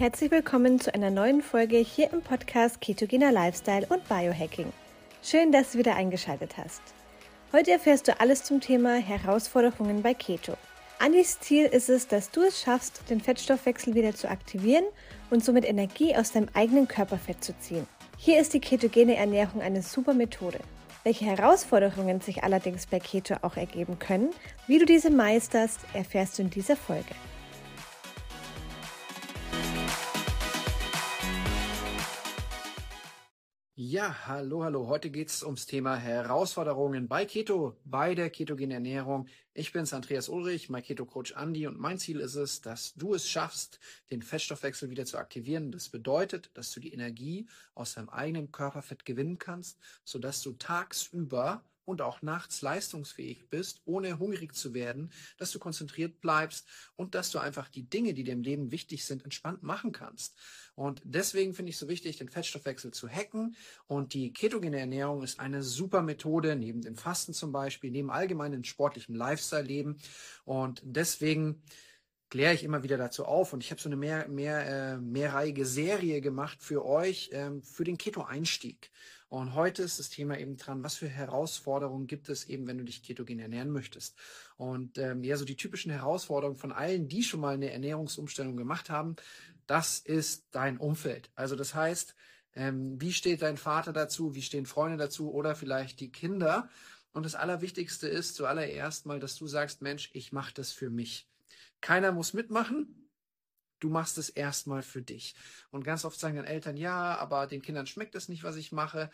Herzlich willkommen zu einer neuen Folge hier im Podcast Ketogener Lifestyle und Biohacking. Schön, dass du wieder eingeschaltet hast. Heute erfährst du alles zum Thema Herausforderungen bei Keto. Andis Ziel ist es, dass du es schaffst, den Fettstoffwechsel wieder zu aktivieren und somit Energie aus deinem eigenen Körperfett zu ziehen. Hier ist die ketogene Ernährung eine super Methode. Welche Herausforderungen sich allerdings bei Keto auch ergeben können, wie du diese meisterst, erfährst du in dieser Folge. Ja, hallo, hallo. Heute geht es ums Thema Herausforderungen bei Keto, bei der ketogenen Ernährung. Ich bin's, Andreas Ulrich, mein Keto-Coach Andi und mein Ziel ist es, dass du es schaffst, den Fettstoffwechsel wieder zu aktivieren. Das bedeutet, dass du die Energie aus deinem eigenen Körperfett gewinnen kannst, sodass du tagsüber und auch nachts leistungsfähig bist, ohne hungrig zu werden, dass du konzentriert bleibst und dass du einfach die Dinge, die dir im Leben wichtig sind, entspannt machen kannst. Und deswegen finde ich es so wichtig, den Fettstoffwechsel zu hacken. Und die ketogene Ernährung ist eine super Methode, neben dem Fasten zum Beispiel, neben allgemeinen sportlichem Lifestyle-Leben. Und deswegen kläre ich immer wieder dazu auf und ich habe so eine mehr, mehr, äh, mehrreihige Serie gemacht für euch, ähm, für den Keto-Einstieg. Und heute ist das Thema eben dran, was für Herausforderungen gibt es eben, wenn du dich ketogen ernähren möchtest. Und ähm, ja, so die typischen Herausforderungen von allen, die schon mal eine Ernährungsumstellung gemacht haben, das ist dein Umfeld. Also das heißt, ähm, wie steht dein Vater dazu, wie stehen Freunde dazu oder vielleicht die Kinder. Und das Allerwichtigste ist zuallererst mal, dass du sagst, Mensch, ich mache das für mich. Keiner muss mitmachen, du machst es erstmal für dich. Und ganz oft sagen dann Eltern, ja, aber den Kindern schmeckt es nicht, was ich mache.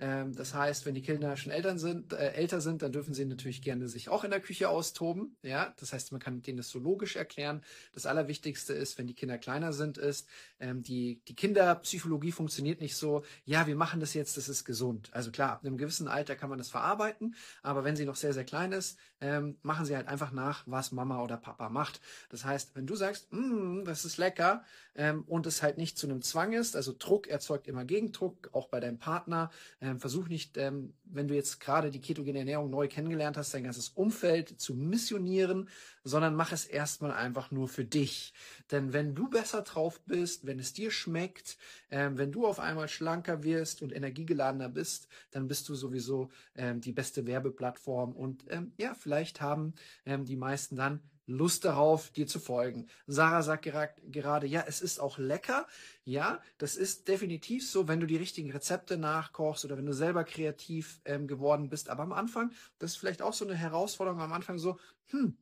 Ähm, das heißt, wenn die Kinder schon Eltern sind, äh, älter sind, dann dürfen sie natürlich gerne sich auch in der Küche austoben. Ja, das heißt, man kann denen das so logisch erklären. Das Allerwichtigste ist, wenn die Kinder kleiner sind, ist, ähm, die, die Kinderpsychologie funktioniert nicht so, ja, wir machen das jetzt, das ist gesund. Also klar, ab einem gewissen Alter kann man das verarbeiten, aber wenn sie noch sehr, sehr klein ist, ähm, machen sie halt einfach nach, was Mama oder Papa macht. Das heißt, wenn du sagst, mm, das ist lecker ähm, und es halt nicht zu einem Zwang ist, also Druck erzeugt immer Gegendruck, auch bei deinem Partner, ähm, versuch nicht, ähm, wenn du jetzt gerade die ketogene Ernährung neu kennengelernt hast, dein ganzes Umfeld zu missionieren, sondern mach es erstmal einfach nur für dich. Denn wenn du besser drauf bist, wenn es dir schmeckt, ähm, wenn du auf einmal schlanker wirst und energiegeladener bist, dann bist du sowieso ähm, die beste Werbeplattform. Und ähm, ja, vielleicht haben ähm, die meisten dann Lust darauf, dir zu folgen. Sarah sagt gerade, ja, es ist auch lecker. Ja, das ist definitiv so, wenn du die richtigen Rezepte nachkochst oder wenn du selber kreativ ähm, geworden bist. Aber am Anfang, das ist vielleicht auch so eine Herausforderung am Anfang so, hm,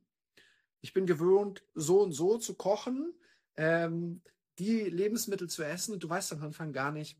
ich bin gewöhnt, so und so zu kochen, ähm, die Lebensmittel zu essen und du weißt am Anfang gar nicht,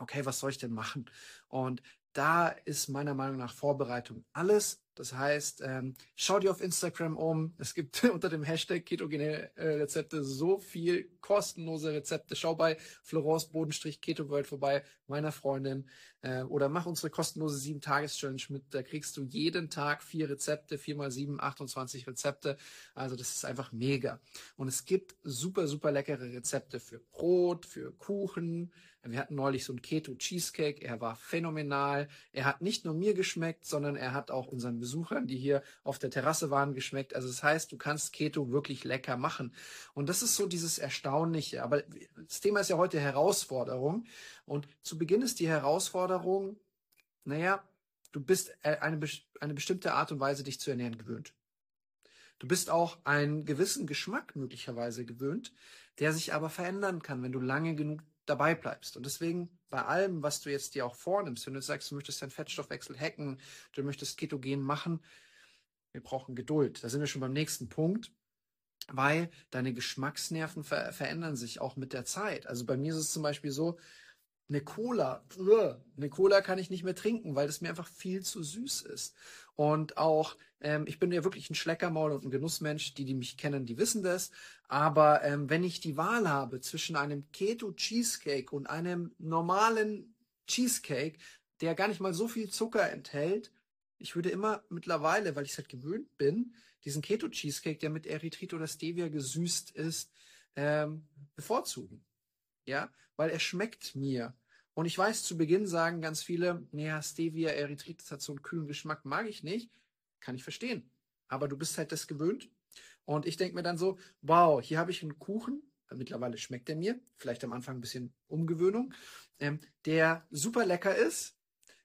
okay, was soll ich denn machen? Und da ist meiner Meinung nach Vorbereitung alles das heißt, ähm, schau dir auf Instagram um. Es gibt unter dem Hashtag ketogene äh, Rezepte so viel kostenlose Rezepte. Schau bei Florence Bodenstrich Keto World vorbei, meiner Freundin. Äh, oder mach unsere kostenlose 7-Tages-Challenge mit. Da kriegst du jeden Tag vier Rezepte, vier mal sieben, 28 Rezepte. Also das ist einfach mega. Und es gibt super, super leckere Rezepte für Brot, für Kuchen. Wir hatten neulich so ein Keto Cheesecake. Er war phänomenal. Er hat nicht nur mir geschmeckt, sondern er hat auch unseren Besuchern, die hier auf der Terrasse waren, geschmeckt. Also das heißt, du kannst Keto wirklich lecker machen. Und das ist so dieses Erstaunliche. Aber das Thema ist ja heute Herausforderung. Und zu Beginn ist die Herausforderung, naja, du bist äh, eine, eine bestimmte Art und Weise, dich zu ernähren gewöhnt. Du bist auch einen gewissen Geschmack möglicherweise gewöhnt, der sich aber verändern kann, wenn du lange genug dabei bleibst. Und deswegen bei allem, was du jetzt dir auch vornimmst, wenn du sagst, du möchtest deinen Fettstoffwechsel hacken, du möchtest ketogen machen, wir brauchen Geduld. Da sind wir schon beim nächsten Punkt weil deine Geschmacksnerven ver verändern sich auch mit der Zeit. Also bei mir ist es zum Beispiel so, eine Cola, eine Cola kann ich nicht mehr trinken, weil es mir einfach viel zu süß ist. Und auch, ähm, ich bin ja wirklich ein Schleckermaul und ein Genussmensch, die, die mich kennen, die wissen das. Aber ähm, wenn ich die Wahl habe zwischen einem Keto Cheesecake und einem normalen Cheesecake, der gar nicht mal so viel Zucker enthält, ich würde immer mittlerweile, weil ich es halt gewöhnt bin, diesen Keto Cheesecake, der mit Erythrit oder Stevia gesüßt ist, ähm, bevorzugen. Ja, weil er schmeckt mir. Und ich weiß, zu Beginn sagen ganz viele, naja, Stevia, Erythrit, das hat so einen kühlen Geschmack, mag ich nicht. Kann ich verstehen. Aber du bist halt das gewöhnt. Und ich denke mir dann so, wow, hier habe ich einen Kuchen, mittlerweile schmeckt er mir, vielleicht am Anfang ein bisschen Umgewöhnung, ähm, der super lecker ist,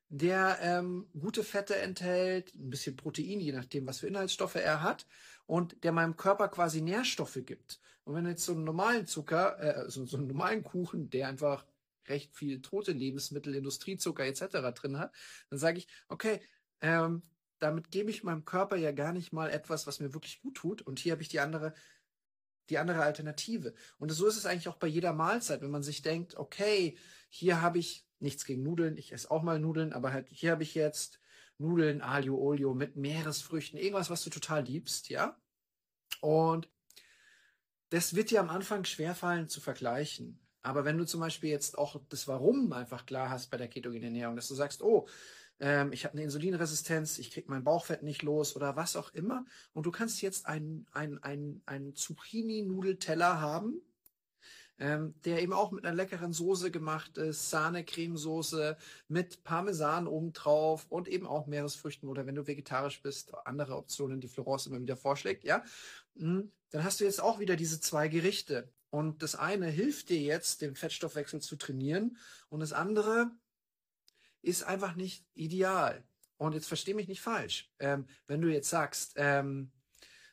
der ähm, gute Fette enthält, ein bisschen Protein, je nachdem, was für Inhaltsstoffe er hat, und der meinem Körper quasi Nährstoffe gibt. Und wenn du jetzt so einen normalen Zucker, äh, so, so einen normalen Kuchen, der einfach recht viel tote Lebensmittel, Industriezucker etc. drin hat, dann sage ich, okay, ähm, damit gebe ich meinem Körper ja gar nicht mal etwas, was mir wirklich gut tut. Und hier habe ich die andere, die andere Alternative. Und so ist es eigentlich auch bei jeder Mahlzeit, wenn man sich denkt, okay, hier habe ich nichts gegen Nudeln, ich esse auch mal Nudeln, aber halt hier habe ich jetzt Nudeln, Alio, Olio mit Meeresfrüchten, irgendwas, was du total liebst, ja? Und das wird dir am Anfang schwerfallen zu vergleichen. Aber wenn du zum Beispiel jetzt auch das Warum einfach klar hast bei der ketogenen Ernährung, dass du sagst, oh, ähm, ich habe eine Insulinresistenz, ich kriege mein Bauchfett nicht los oder was auch immer. Und du kannst jetzt einen, einen, einen, einen Zucchini-Nudelteller haben, ähm, der eben auch mit einer leckeren Soße gemacht ist, Sahne-Cremesoße mit Parmesan obendrauf und eben auch Meeresfrüchten oder wenn du vegetarisch bist, andere Optionen, die Florence immer wieder vorschlägt, ja, hm, dann hast du jetzt auch wieder diese zwei Gerichte. Und das eine hilft dir jetzt, den Fettstoffwechsel zu trainieren und das andere ist einfach nicht ideal. Und jetzt versteh mich nicht falsch. Ähm, wenn du jetzt sagst, ähm,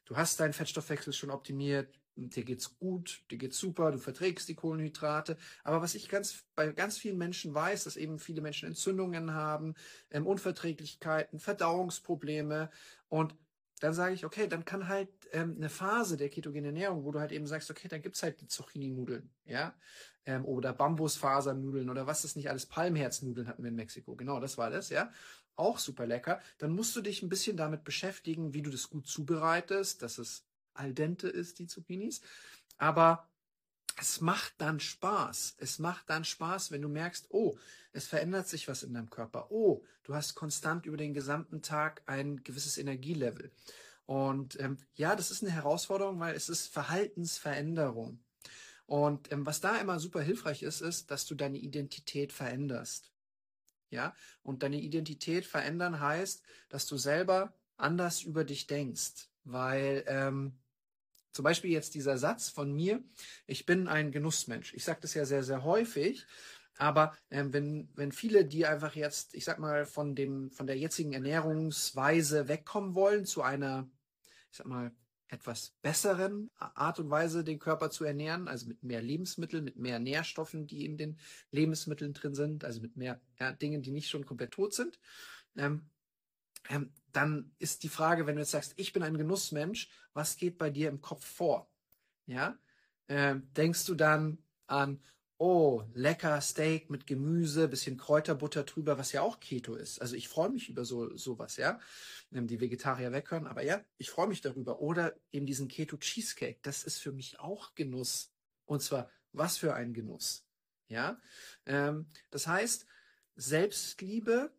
du hast deinen Fettstoffwechsel schon optimiert, dir geht's gut, dir geht's super, du verträgst die Kohlenhydrate. Aber was ich ganz bei ganz vielen Menschen weiß, dass eben viele Menschen Entzündungen haben, ähm, Unverträglichkeiten, Verdauungsprobleme und dann sage ich, okay, dann kann halt ähm, eine Phase der ketogenen Ernährung, wo du halt eben sagst, okay, dann gibt's halt die Zucchini-Nudeln, ja, ähm, oder Bambusfasernudeln oder was das nicht alles, Palmherznudeln hatten wir in Mexiko, genau, das war das, ja, auch super lecker. Dann musst du dich ein bisschen damit beschäftigen, wie du das gut zubereitest, dass es al dente ist, die Zucchinis, aber es macht dann Spaß. Es macht dann Spaß, wenn du merkst, oh, es verändert sich was in deinem Körper. Oh, du hast konstant über den gesamten Tag ein gewisses Energielevel. Und ähm, ja, das ist eine Herausforderung, weil es ist Verhaltensveränderung. Und ähm, was da immer super hilfreich ist, ist, dass du deine Identität veränderst. Ja, und deine Identität verändern heißt, dass du selber anders über dich denkst, weil ähm, zum Beispiel jetzt dieser Satz von mir, ich bin ein Genussmensch. Ich sage das ja sehr, sehr häufig, aber ähm, wenn, wenn viele, die einfach jetzt, ich sag mal, von dem, von der jetzigen Ernährungsweise wegkommen wollen zu einer, ich sag mal, etwas besseren Art und Weise den Körper zu ernähren, also mit mehr Lebensmitteln, mit mehr Nährstoffen, die in den Lebensmitteln drin sind, also mit mehr ja, Dingen, die nicht schon komplett tot sind, ähm, ähm, dann ist die Frage, wenn du jetzt sagst, ich bin ein Genussmensch, was geht bei dir im Kopf vor? Ja, ähm, denkst du dann an, oh, lecker Steak mit Gemüse, bisschen Kräuterbutter drüber, was ja auch Keto ist. Also ich freue mich über so sowas, ja. Ähm, die Vegetarier weghören, aber ja, ich freue mich darüber. Oder eben diesen Keto Cheesecake, das ist für mich auch Genuss. Und zwar, was für ein Genuss. Ja, ähm, das heißt, Selbstliebe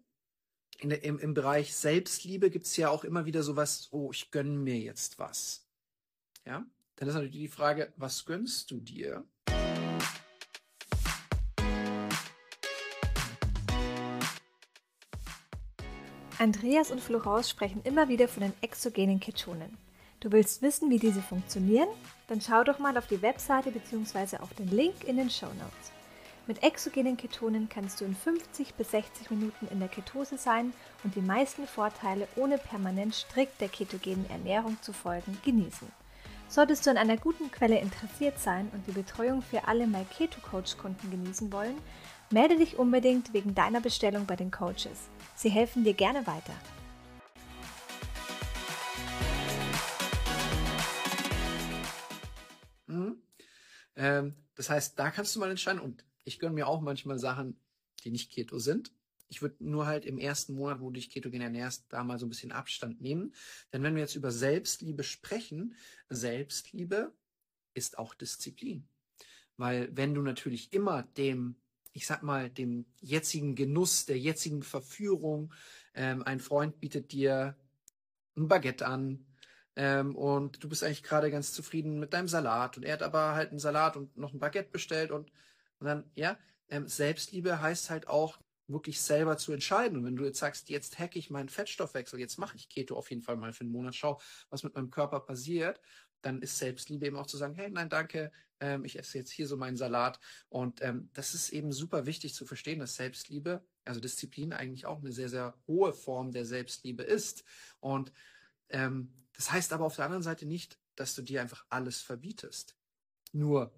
der, im, im Bereich Selbstliebe gibt es ja auch immer wieder sowas, oh, ich gönne mir jetzt was. Ja, dann ist natürlich die Frage, was gönnst du dir? Andreas und Florence sprechen immer wieder von den exogenen Ketonen. Du willst wissen, wie diese funktionieren? Dann schau doch mal auf die Webseite bzw. auf den Link in den Show Notes. Mit exogenen Ketonen kannst du in 50 bis 60 Minuten in der Ketose sein und die meisten Vorteile ohne permanent strikt der ketogenen Ernährung zu folgen genießen. Solltest du an einer guten Quelle interessiert sein und die Betreuung für alle My Keto Coach Kunden genießen wollen, melde dich unbedingt wegen deiner Bestellung bei den Coaches. Sie helfen dir gerne weiter. Mhm. Ähm, das heißt, da kannst du mal entscheiden und ich gönne mir auch manchmal Sachen, die nicht Keto sind. Ich würde nur halt im ersten Monat, wo du dich ketogen ernährst, da mal so ein bisschen Abstand nehmen. Denn wenn wir jetzt über Selbstliebe sprechen, Selbstliebe ist auch Disziplin. Weil wenn du natürlich immer dem, ich sag mal, dem jetzigen Genuss, der jetzigen Verführung, ähm, ein Freund bietet dir ein Baguette an, ähm, und du bist eigentlich gerade ganz zufrieden mit deinem Salat und er hat aber halt einen Salat und noch ein Baguette bestellt und dann, ja, ähm, Selbstliebe heißt halt auch, wirklich selber zu entscheiden. Und wenn du jetzt sagst, jetzt hacke ich meinen Fettstoffwechsel, jetzt mache ich Keto auf jeden Fall mal für einen Monat, schau, was mit meinem Körper passiert, dann ist Selbstliebe eben auch zu sagen, hey, nein, danke, ähm, ich esse jetzt hier so meinen Salat. Und ähm, das ist eben super wichtig zu verstehen, dass Selbstliebe, also Disziplin eigentlich auch eine sehr, sehr hohe Form der Selbstliebe ist. Und ähm, das heißt aber auf der anderen Seite nicht, dass du dir einfach alles verbietest. Nur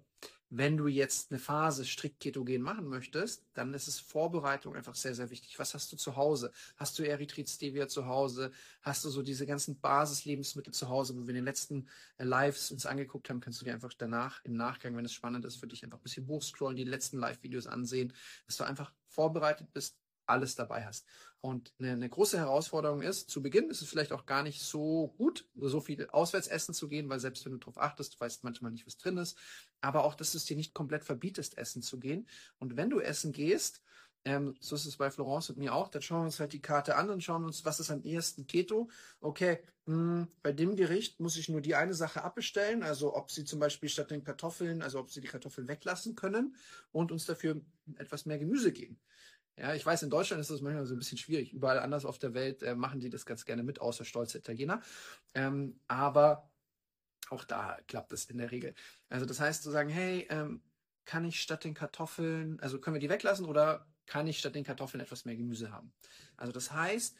wenn du jetzt eine Phase strikt ketogen machen möchtest, dann ist es Vorbereitung einfach sehr, sehr wichtig. Was hast du zu Hause? Hast du Erythrit Stevia zu Hause? Hast du so diese ganzen Basislebensmittel zu Hause, wo wir in den letzten äh, Lives uns angeguckt haben, kannst du dir einfach danach, im Nachgang, wenn es spannend ist, für dich einfach ein bisschen hochscrollen, die letzten Live-Videos ansehen, dass du einfach vorbereitet bist, alles dabei hast. Und eine, eine, große Herausforderung ist, zu Beginn ist es vielleicht auch gar nicht so gut, so viel auswärts essen zu gehen, weil selbst wenn du darauf achtest, du weißt manchmal nicht, was drin ist, aber auch, dass du es dir nicht komplett verbietest, essen zu gehen. Und wenn du essen gehst, ähm, so ist es bei Florence und mir auch, dann schauen wir uns halt die Karte an und schauen uns, was ist am ehesten Keto. Okay, mh, hm, bei dem Gericht muss ich nur die eine Sache abbestellen, also ob sie zum Beispiel statt den Kartoffeln, also ob sie die Kartoffeln weglassen können und uns dafür etwas mehr Gemüse geben. Ja, ich weiß, in Deutschland ist das manchmal so ein bisschen schwierig. Überall anders auf der Welt äh, machen die das ganz gerne mit, außer stolze Italiener. Ähm, aber auch da klappt es in der Regel. Also das heißt zu sagen, hey, ähm, kann ich statt den Kartoffeln, also können wir die weglassen oder kann ich statt den Kartoffeln etwas mehr Gemüse haben? Also das heißt,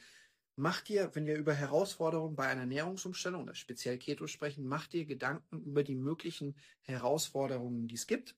mach dir, wenn wir über Herausforderungen bei einer Ernährungsumstellung oder speziell Keto sprechen, mach dir Gedanken über die möglichen Herausforderungen, die es gibt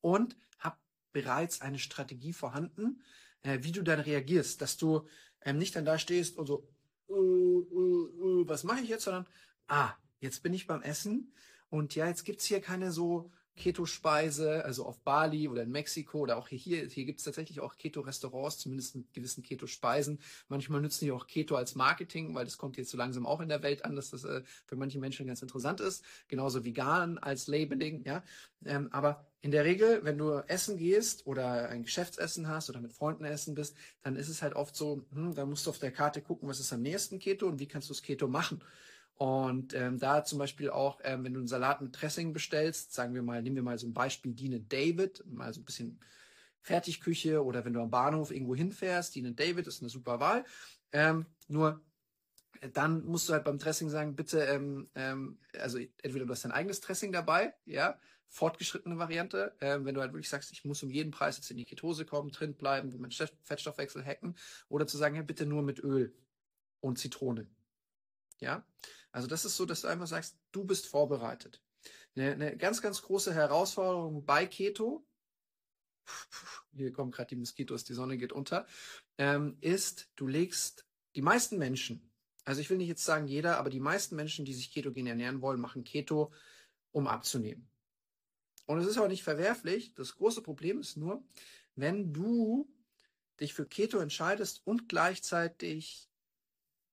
und hab bereits eine Strategie vorhanden, äh, wie du dann reagierst, dass du ähm, nicht dann da stehst und so, uh, uh, uh, was mache ich jetzt, sondern, ah, jetzt bin ich beim Essen und ja, jetzt gibt's hier keine so Keto-Speise, also auf Bali oder in Mexiko oder auch hier, hier gibt es tatsächlich auch Keto-Restaurants, zumindest mit gewissen Keto-Speisen. Manchmal nutzen die auch Keto als Marketing, weil das kommt jetzt so langsam auch in der Welt an, dass das äh, für manche Menschen ganz interessant ist. Genauso vegan als Labeling, ja. Ähm, aber in der Regel, wenn du essen gehst oder ein Geschäftsessen hast oder mit Freunden essen bist, dann ist es halt oft so, hm, da musst du auf der Karte gucken, was ist am nächsten Keto und wie kannst du das Keto machen. Und ähm, da zum Beispiel auch, ähm, wenn du einen Salat mit Dressing bestellst, sagen wir mal, nehmen wir mal so ein Beispiel Dine David, mal so ein bisschen Fertigküche oder wenn du am Bahnhof irgendwo hinfährst, Dine David ist eine super Wahl. Ähm, nur äh, dann musst du halt beim Dressing sagen, bitte, ähm, ähm, also entweder du hast dein eigenes Dressing dabei, ja, fortgeschrittene Variante, äh, wenn du halt wirklich sagst, ich muss um jeden Preis jetzt in die Ketose kommen, drin bleiben, meinen Fettstoffwechsel hacken, oder zu sagen, ja, bitte nur mit Öl und Zitrone. Ja, also das ist so, dass du einfach sagst, du bist vorbereitet. Eine, eine ganz, ganz große Herausforderung bei Keto, hier kommen gerade die Moskitos, die Sonne geht unter, ähm, ist, du legst die meisten Menschen, also ich will nicht jetzt sagen jeder, aber die meisten Menschen, die sich ketogen ernähren wollen, machen Keto, um abzunehmen. Und es ist auch nicht verwerflich. Das große Problem ist nur, wenn du dich für Keto entscheidest und gleichzeitig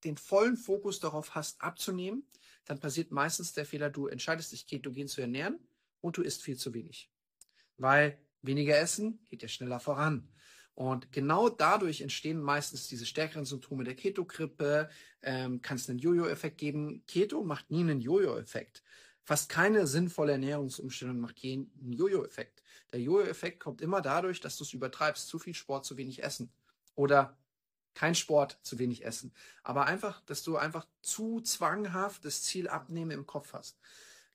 den vollen Fokus darauf hast, abzunehmen, dann passiert meistens der Fehler, du entscheidest dich ketogen zu ernähren und du isst viel zu wenig. Weil weniger Essen geht ja schneller voran. Und genau dadurch entstehen meistens diese stärkeren Symptome der Ketogrippe, ähm, kann es einen Jojo-Effekt geben. Keto macht nie einen Jojo-Effekt. Fast keine sinnvolle Ernährungsumstellung macht einen Jojo-Effekt. Der Jojo-Effekt kommt immer dadurch, dass du es übertreibst. Zu viel Sport, zu wenig Essen. Oder kein Sport, zu wenig Essen. Aber einfach, dass du einfach zu zwanghaft das Ziel abnehmen im Kopf hast.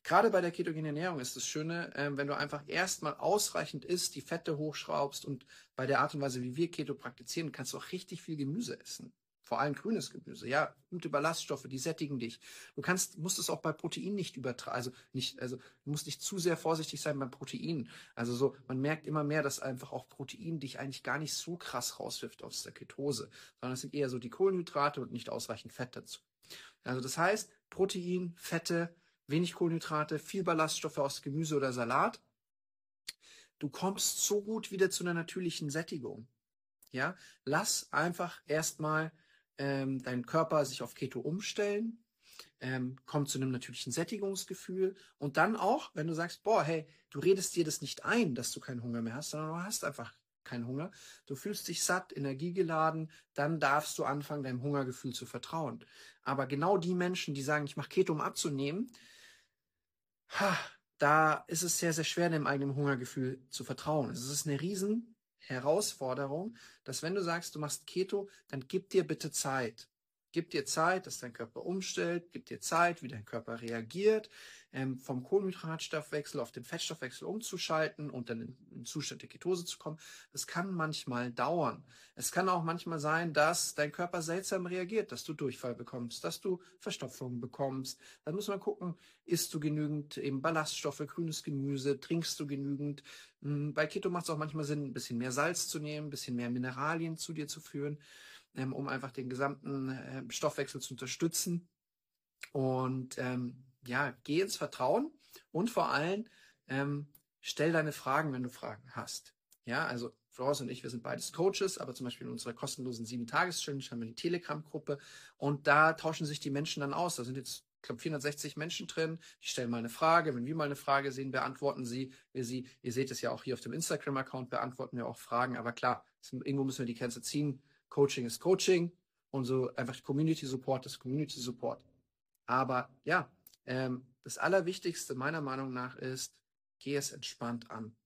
Gerade bei der ketogenen Ernährung ist das Schöne, äh, wenn du einfach erstmal ausreichend isst, die Fette hochschraubst und bei der Art und Weise, wie wir Keto praktizieren, kannst du auch richtig viel Gemüse essen vor allem grünes Gemüse, ja, gute Ballaststoffe, die sättigen dich. Du kannst, musst es auch bei Protein nicht übertragen, also nicht, also du musst nicht zu sehr vorsichtig sein beim Protein. Also so, man merkt immer mehr, dass einfach auch Protein dich eigentlich gar nicht so krass rauswirft aus der Ketose, sondern es sind eher so die Kohlenhydrate und nicht ausreichend Fett dazu. Also das heißt, Protein, Fette, wenig Kohlenhydrate, viel Ballaststoffe aus Gemüse oder Salat. Du kommst so gut wieder zu einer natürlichen Sättigung. Ja, lass einfach erstmal ähm, dein Körper sich auf Keto umstellen, ähm, kommt zu einem natürlichen Sättigungsgefühl und dann auch, wenn du sagst, boah, hey, du redest dir das nicht ein, dass du keinen Hunger mehr hast, sondern du hast einfach keinen Hunger, du fühlst dich satt, energiegeladen, dann darfst du anfangen, deinem Hungergefühl zu vertrauen. Aber genau die Menschen, die sagen, ich mache Keto, um abzunehmen, ha, da ist es sehr, sehr schwer, dem eigenen Hungergefühl zu vertrauen. Es ist eine riesen Herausforderung, dass wenn du sagst, du machst Keto, dann gib dir bitte Zeit. Gib dir Zeit, dass dein Körper umstellt, gib dir Zeit, wie dein Körper reagiert, ähm, vom Kohlenhydratstoffwechsel auf den Fettstoffwechsel umzuschalten und dann in, in Zustand der Ketose zu kommen. Das kann manchmal dauern. Es kann auch manchmal sein, dass dein Körper seltsam reagiert, dass du Durchfall bekommst, dass du Verstopfung bekommst. Dann muss man gucken, isst du genügend eben Ballaststoffe, grünes Gemüse, trinkst du genügend. Hm, bei Keto macht es auch manchmal Sinn, ein bisschen mehr Salz zu nehmen, ein bisschen mehr Mineralien zu dir zu führen ähm, um einfach den gesamten äh, Stoffwechsel zu unterstützen. Und ähm, ja, geh ins Vertrauen und vor allem ähm, stell deine Fragen, wenn du Fragen hast. Ja, also Florence und ich, wir sind beides Coaches, aber zum Beispiel in unserer kostenlosen sieben-Tages-Challenge haben wir die Telegram-Gruppe und da tauschen sich die Menschen dann aus. Da sind jetzt, ich glaube, 460 Menschen drin. Die stellen mal eine Frage. Wenn wir mal eine Frage sehen, beantworten sie, wir sie. Ihr seht es ja auch hier auf dem Instagram-Account, beantworten wir auch Fragen. Aber klar, irgendwo müssen wir die Grenze ziehen. Coaching ist Coaching und so einfach Community Support ist Community Support. Aber ja, ähm, das Allerwichtigste meiner Meinung nach ist, geh es entspannt an.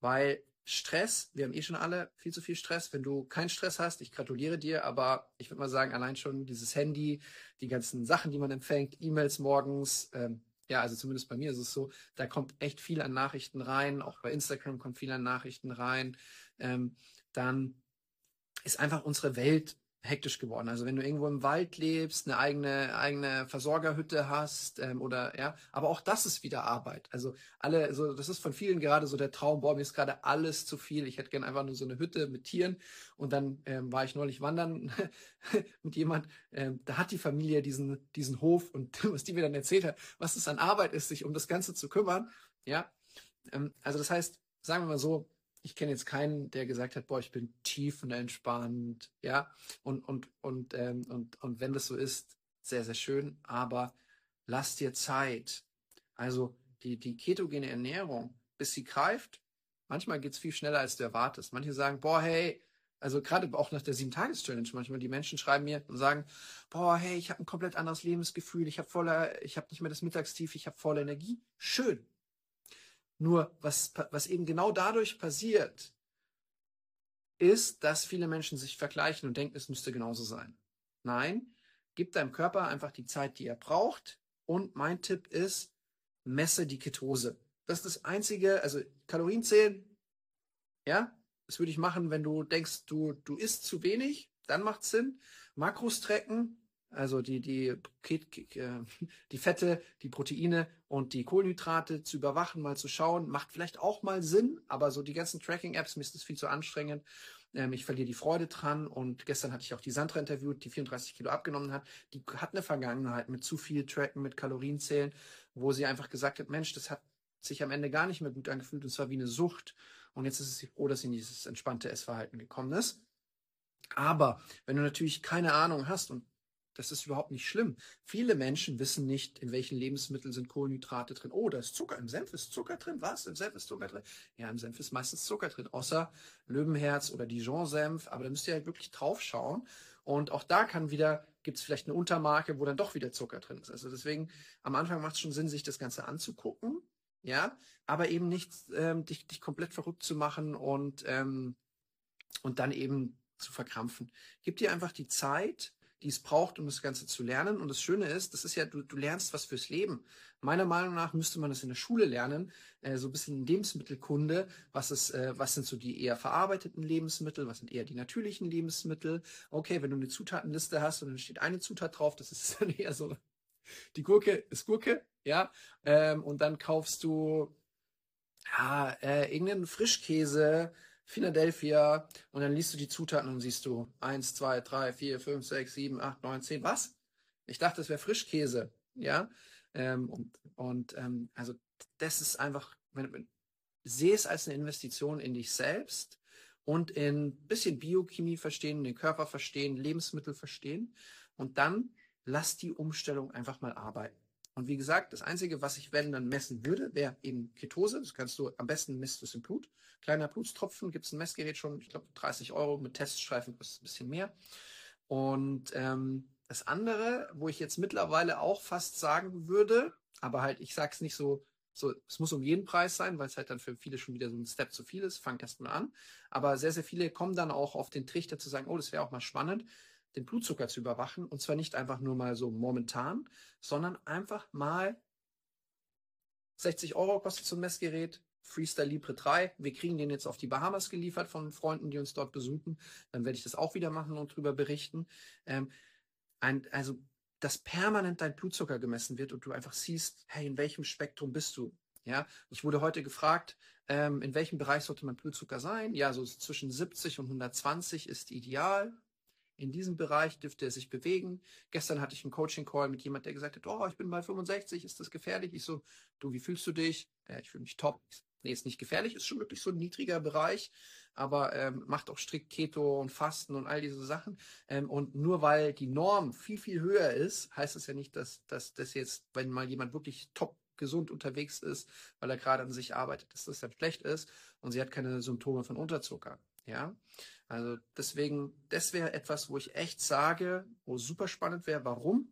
Weil Stress, wir haben eh schon alle viel zu viel Stress. Wenn du keinen Stress hast, ich gratuliere dir, aber ich würde mal sagen, allein schon dieses Handy, die ganzen Sachen, die man empfängt, E-Mails morgens, ähm, ja, also zumindest bei mir ist es so, da kommt echt viel an Nachrichten rein, auch bei Instagram kommt viel an Nachrichten rein. Ähm, dann ist einfach unsere Welt hektisch geworden. Also wenn du irgendwo im Wald lebst, eine eigene eigene Versorgerhütte hast ähm, oder ja, aber auch das ist wieder Arbeit. Also alle, so das ist von vielen gerade so der Traum. Boah, mir ist gerade alles zu viel. Ich hätte gern einfach nur so eine Hütte mit Tieren. Und dann ähm, war ich neulich wandern mit jemand. Ähm, da hat die Familie diesen diesen Hof und was die mir dann erzählt hat, was es an Arbeit ist, sich um das Ganze zu kümmern. Ja, ähm, also das heißt, sagen wir mal so, ich kenne jetzt keinen, der gesagt hat, boah, ich bin tiefenentspannt, ja. Und, und, und, ähm, und, und wenn das so ist, sehr, sehr schön, aber lass dir Zeit. Also die, die ketogene Ernährung, bis sie greift, manchmal geht es viel schneller, als du erwartest. Manche sagen, boah, hey, also gerade auch nach der Sieben-Tages-Challenge manchmal, die Menschen schreiben mir und sagen, boah, hey, ich habe ein komplett anderes Lebensgefühl, ich habe voller, ich habe nicht mehr das Mittagstief, ich habe volle Energie. Schön. Nur was, was eben genau dadurch passiert, ist, dass viele Menschen sich vergleichen und denken, es müsste genauso sein. Nein, gib deinem Körper einfach die Zeit, die er braucht. Und mein Tipp ist, messe die Ketose. Das ist das einzige, also Kalorien zählen, ja, das würde ich machen, wenn du denkst, du, du isst zu wenig, dann macht Sinn. Makros tracken, also die, die, äh, die Fette, die Proteine und die Kohlenhydrate zu überwachen, mal zu schauen, macht vielleicht auch mal Sinn, aber so die ganzen Tracking-Apps, mir ist das viel zu anstrengend. Ähm, ich verliere die Freude dran und gestern hatte ich auch die Sandra interviewt, die 34 Kilo abgenommen hat. Die hat eine Vergangenheit mit zu viel Tracken, mit Kalorienzählen, wo sie einfach gesagt hat, Mensch, das hat sich am Ende gar nicht mehr gut angefühlt und zwar wie eine Sucht. Und jetzt ist es froh, dass sie in dieses entspannte Essverhalten gekommen ist. Aber wenn du natürlich keine Ahnung hast und das ist überhaupt nicht schlimm. Viele Menschen wissen nicht, in welchen Lebensmitteln sind Kohlenhydrate drin. Oh, da ist Zucker. Im Senf ist Zucker drin. Was? Im Senf ist Zucker drin? Ja, im Senf ist meistens Zucker drin, außer Löwenherz oder Dijon-Senf. Aber da müsst ihr halt wirklich drauf schauen. Und auch da kann wieder, gibt es vielleicht eine Untermarke, wo dann doch wieder Zucker drin ist. Also deswegen, am Anfang macht es schon Sinn, sich das Ganze anzugucken. Ja, aber eben nicht ähm, dich, dich komplett verrückt zu machen und, ähm, und dann eben zu verkrampfen. Gib dir einfach die Zeit, die es braucht, um das Ganze zu lernen. Und das Schöne ist, das ist ja, du, du lernst was fürs Leben. Meiner Meinung nach müsste man das in der Schule lernen, äh, so ein bisschen Lebensmittelkunde. Was ist, äh, was sind so die eher verarbeiteten Lebensmittel? Was sind eher die natürlichen Lebensmittel? Okay, wenn du eine Zutatenliste hast und dann steht eine Zutat drauf, das ist dann eher so, die Gurke ist Gurke, ja. Ähm, und dann kaufst du ja, äh, irgendeinen Frischkäse, Philadelphia und dann liest du die Zutaten und siehst du 1, 2, 3, 4, 5, 6, 7, 8, 9, 10. Was? Ich dachte, das wäre Frischkäse. Ja. Ähm, und und ähm, also das ist einfach, wenn, wenn, sehe es als eine Investition in dich selbst und in ein bisschen Biochemie verstehen, den Körper verstehen, Lebensmittel verstehen. Und dann lass die Umstellung einfach mal arbeiten. Und wie gesagt, das Einzige, was ich, wenn dann messen würde, wäre eben Ketose. Das kannst du am besten misst du es im Blut. Kleiner Blutstropfen, gibt es ein Messgerät schon, ich glaube 30 Euro mit Teststreifen kostet ein bisschen mehr. Und ähm, das andere, wo ich jetzt mittlerweile auch fast sagen würde, aber halt, ich sag's nicht so, so, es muss um jeden Preis sein, weil es halt dann für viele schon wieder so ein Step zu viel ist. Fang erst mal an. Aber sehr, sehr viele kommen dann auch auf den Trichter zu sagen, oh, das wäre auch mal spannend. Den Blutzucker zu überwachen. Und zwar nicht einfach nur mal so momentan, sondern einfach mal 60 Euro kostet so ein Messgerät, Freestyle Libre 3. Wir kriegen den jetzt auf die Bahamas geliefert von Freunden, die uns dort besuchen. Dann werde ich das auch wieder machen und darüber berichten. Ähm, ein, also, dass permanent dein Blutzucker gemessen wird und du einfach siehst, hey, in welchem Spektrum bist du? Ja, ich wurde heute gefragt, ähm, in welchem Bereich sollte mein Blutzucker sein? Ja, so zwischen 70 und 120 ist ideal. In diesem Bereich dürfte er sich bewegen. Gestern hatte ich einen Coaching-Call mit jemand, der gesagt hat, oh, ich bin bei 65, ist das gefährlich? Ich so, du, wie fühlst du dich? Ja, ich fühle mich top. Nee, ist nicht gefährlich, ist schon wirklich so ein niedriger Bereich, aber ähm, macht auch strikt Keto und Fasten und all diese Sachen. Ähm, und nur weil die Norm viel, viel höher ist, heißt es ja nicht, dass, dass das jetzt, wenn mal jemand wirklich top gesund unterwegs ist, weil er gerade an sich arbeitet, dass das dann schlecht ist und sie hat keine Symptome von Unterzucker. Ja, also deswegen, das wäre etwas, wo ich echt sage, wo super spannend wäre. Warum?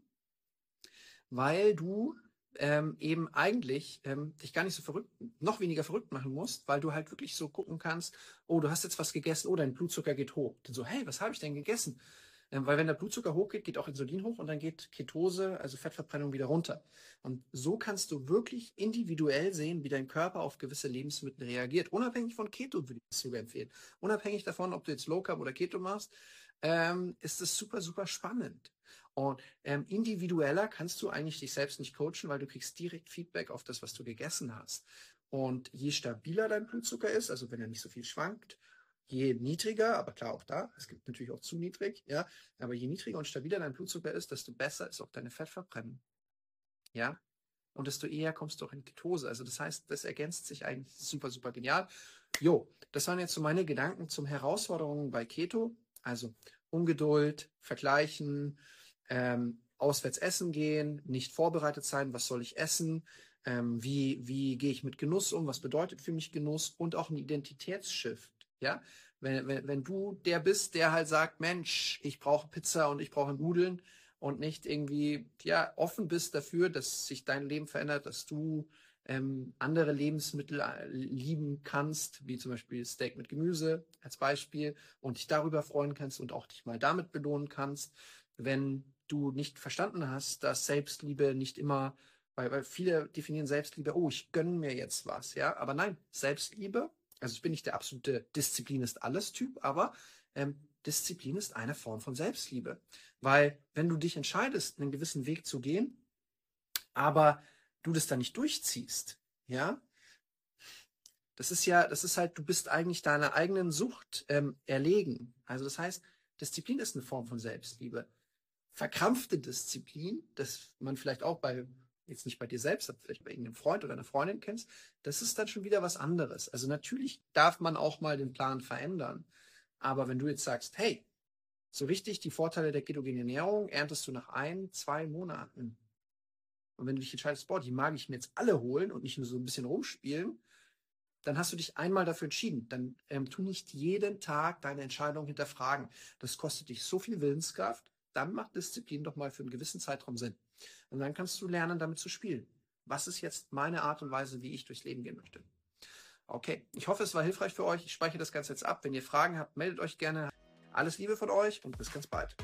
Weil du ähm, eben eigentlich ähm, dich gar nicht so verrückt, noch weniger verrückt machen musst, weil du halt wirklich so gucken kannst, oh, du hast jetzt was gegessen, oh, dein Blutzucker geht hoch. Dann so, hey, was habe ich denn gegessen? Ähm, weil wenn der Blutzucker hochgeht, geht auch Insulin hoch und dann geht Ketose, also Fettverbrennung, wieder runter. Und so kannst du wirklich individuell sehen, wie dein Körper auf gewisse Lebensmittel reagiert. Unabhängig von Keto würde ich das sogar empfehlen. Unabhängig davon, ob du jetzt Low Carb oder Keto machst, ähm, ist es super, super spannend. Und ähm, individueller kannst du eigentlich dich selbst nicht coachen, weil du kriegst direkt Feedback auf das, was du gegessen hast. Und je stabiler dein Blutzucker ist, also wenn er nicht so viel schwankt je niedriger, aber klar auch da, es gibt natürlich auch zu niedrig, ja, aber je niedriger und stabiler dein Blutzucker ist, desto besser ist auch deine Fettverbrennung. Ja, und desto eher kommst du auch in Ketose. Also das heißt, das ergänzt sich eigentlich super, super genial. Jo, das waren jetzt so meine Gedanken zum Herausforderungen bei Keto. Also Ungeduld, vergleichen, ähm, auswärts essen gehen, nicht vorbereitet sein, was soll ich essen, ähm, wie, wie gehe ich mit Genuss um, was bedeutet für mich Genuss und auch ein Identitätsshift. Ja, wenn, wenn, wenn du der bist, der halt sagt, Mensch, ich brauche Pizza und ich brauche Nudeln und nicht irgendwie, ja, offen bist dafür, dass sich dein Leben verändert, dass du ähm, andere Lebensmittel äh, lieben kannst, wie zum Beispiel Steak mit Gemüse als Beispiel, und dich darüber freuen kannst und auch dich mal damit belohnen kannst, wenn du nicht verstanden hast, dass Selbstliebe nicht immer, weil, weil viele definieren Selbstliebe, oh, ich gönne mir jetzt was, ja, aber nein, Selbstliebe also ich bin nicht der absolute Disziplin ist alles Typ, aber ähm, Disziplin ist eine Form von Selbstliebe. Weil wenn du dich entscheidest, einen gewissen Weg zu gehen, aber du das dann nicht durchziehst, ja, das ist ja, das ist halt, du bist eigentlich deiner eigenen Sucht ähm, erlegen. Also das heißt, Disziplin ist eine Form von Selbstliebe. Verkrampfte Disziplin, das man vielleicht auch bei jetzt nicht bei dir selbst, aber vielleicht bei irgendeinem Freund oder einer Freundin kennst, das ist dann schon wieder was anderes. Also natürlich darf man auch mal den Plan verändern. Aber wenn du jetzt sagst, hey, so richtig die Vorteile der ketogenen Ernährung erntest du nach ein, zwei Monaten. Und wenn du dich entscheidest, boah, die mag ich mir jetzt alle holen und nicht nur so ein bisschen rumspielen, dann hast du dich einmal dafür entschieden. Dann ähm, tu nicht jeden Tag deine Entscheidung hinterfragen. Das kostet dich so viel Willenskraft. Dann macht Disziplin doch mal für einen gewissen Zeitraum Sinn. Und dann kannst du lernen, damit zu spielen. Was ist jetzt meine Art und Weise, wie ich durchs Leben gehen möchte? Okay, ich hoffe, es war hilfreich für euch. Ich speichere das Ganze jetzt ab. Wenn ihr Fragen habt, meldet euch gerne. Alles Liebe von euch und bis ganz bald.